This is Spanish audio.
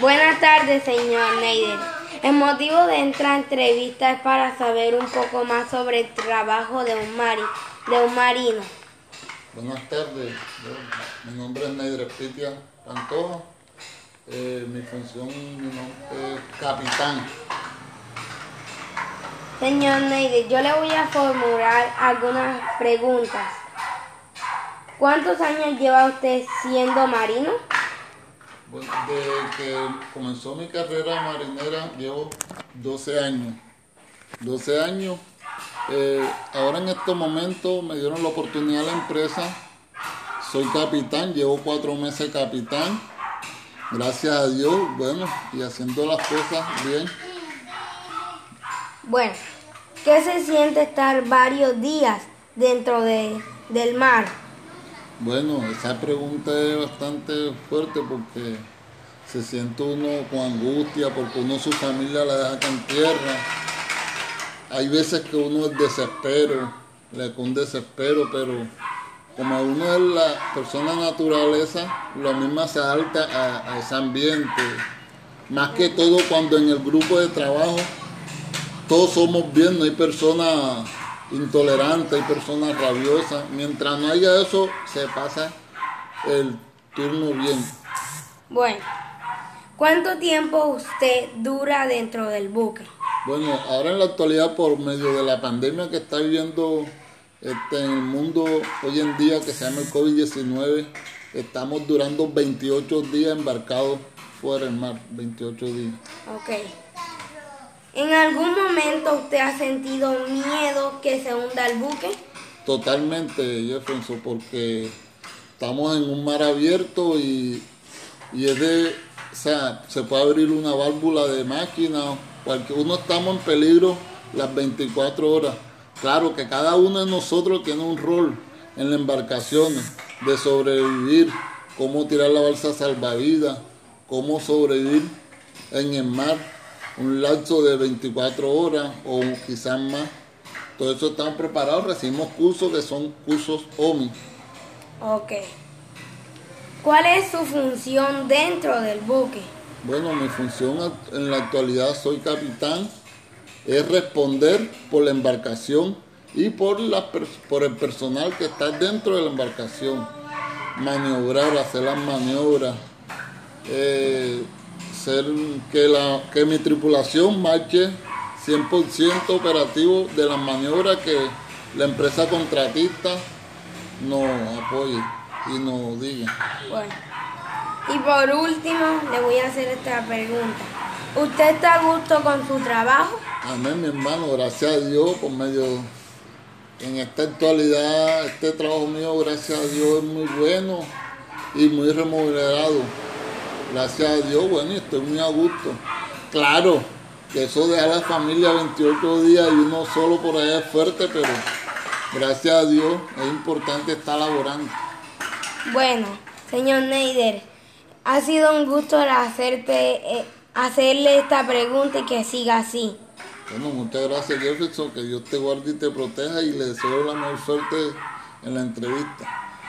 Buenas tardes, señor Neider. El motivo de esta entrevista es para saber un poco más sobre el trabajo de un, mari, de un marino. Buenas tardes, Yo- mi nombre es Neider Pitia Pantoja. Eh, mi función mi nombre es capitán. Señor Neider, yo le voy a formular algunas preguntas. ¿Cuántos años lleva usted siendo marino? Desde que comenzó mi carrera marinera llevo 12 años. 12 años. Eh, ahora en estos momentos me dieron la oportunidad a la empresa. Soy capitán, llevo cuatro meses capitán. Gracias a Dios, bueno, y haciendo las cosas bien. Bueno, ¿qué se siente estar varios días dentro de, del mar? Bueno, esa pregunta es bastante fuerte porque se siente uno con angustia porque uno su familia la deja en tierra. Hay veces que uno es desespero, le un desespero, pero como uno es la persona naturaleza, lo mismo se adapta a, a ese ambiente. Más que todo cuando en el grupo de trabajo todos somos bien, no hay personas intolerantes, hay personas rabiosas. Mientras no haya eso, se pasa el turno bien. Bueno, ¿cuánto tiempo usted dura dentro del buque? Bueno, ahora en la actualidad, por medio de la pandemia que está viviendo este, en el mundo hoy en día, que se llama el COVID-19, estamos durando 28 días embarcados fuera del mar, 28 días. Ok. ¿En algún momento usted ha sentido miedo que se hunda el buque? Totalmente, Jefferson, porque estamos en un mar abierto y, y es de, o sea, se puede abrir una válvula de máquina, uno estamos en peligro las 24 horas. Claro que cada uno de nosotros tiene un rol en las embarcaciones de sobrevivir, cómo tirar la balsa salvavidas, cómo sobrevivir en el mar un lapso de 24 horas o quizás más. Todo eso estamos preparados, recibimos cursos que son cursos OMI. Ok. ¿Cuál es su función dentro del buque? Bueno, mi función en la actualidad soy capitán, es responder por la embarcación y por, la por el personal que está dentro de la embarcación. Maniobrar, hacer las maniobras, eh, que, la, que mi tripulación marche 100% operativo de las maniobras que la empresa contratista nos apoye y nos diga. Bueno. Y por último, le voy a hacer esta pregunta. ¿Usted está a gusto con su trabajo? Amén, mi hermano, gracias a Dios por medio, en esta actualidad, este trabajo mío, gracias a Dios, es muy bueno y muy remunerado. Gracias a Dios, bueno, y estoy muy a gusto. Claro, que eso deja a la familia 28 días y uno solo por allá es fuerte, pero gracias a Dios es importante estar laborando. Bueno, señor Neider, ha sido un gusto hacerte, eh, hacerle esta pregunta y que siga así. Bueno, muchas gracias Jefferson, que Dios te guarde y te proteja y le deseo la mejor suerte en la entrevista.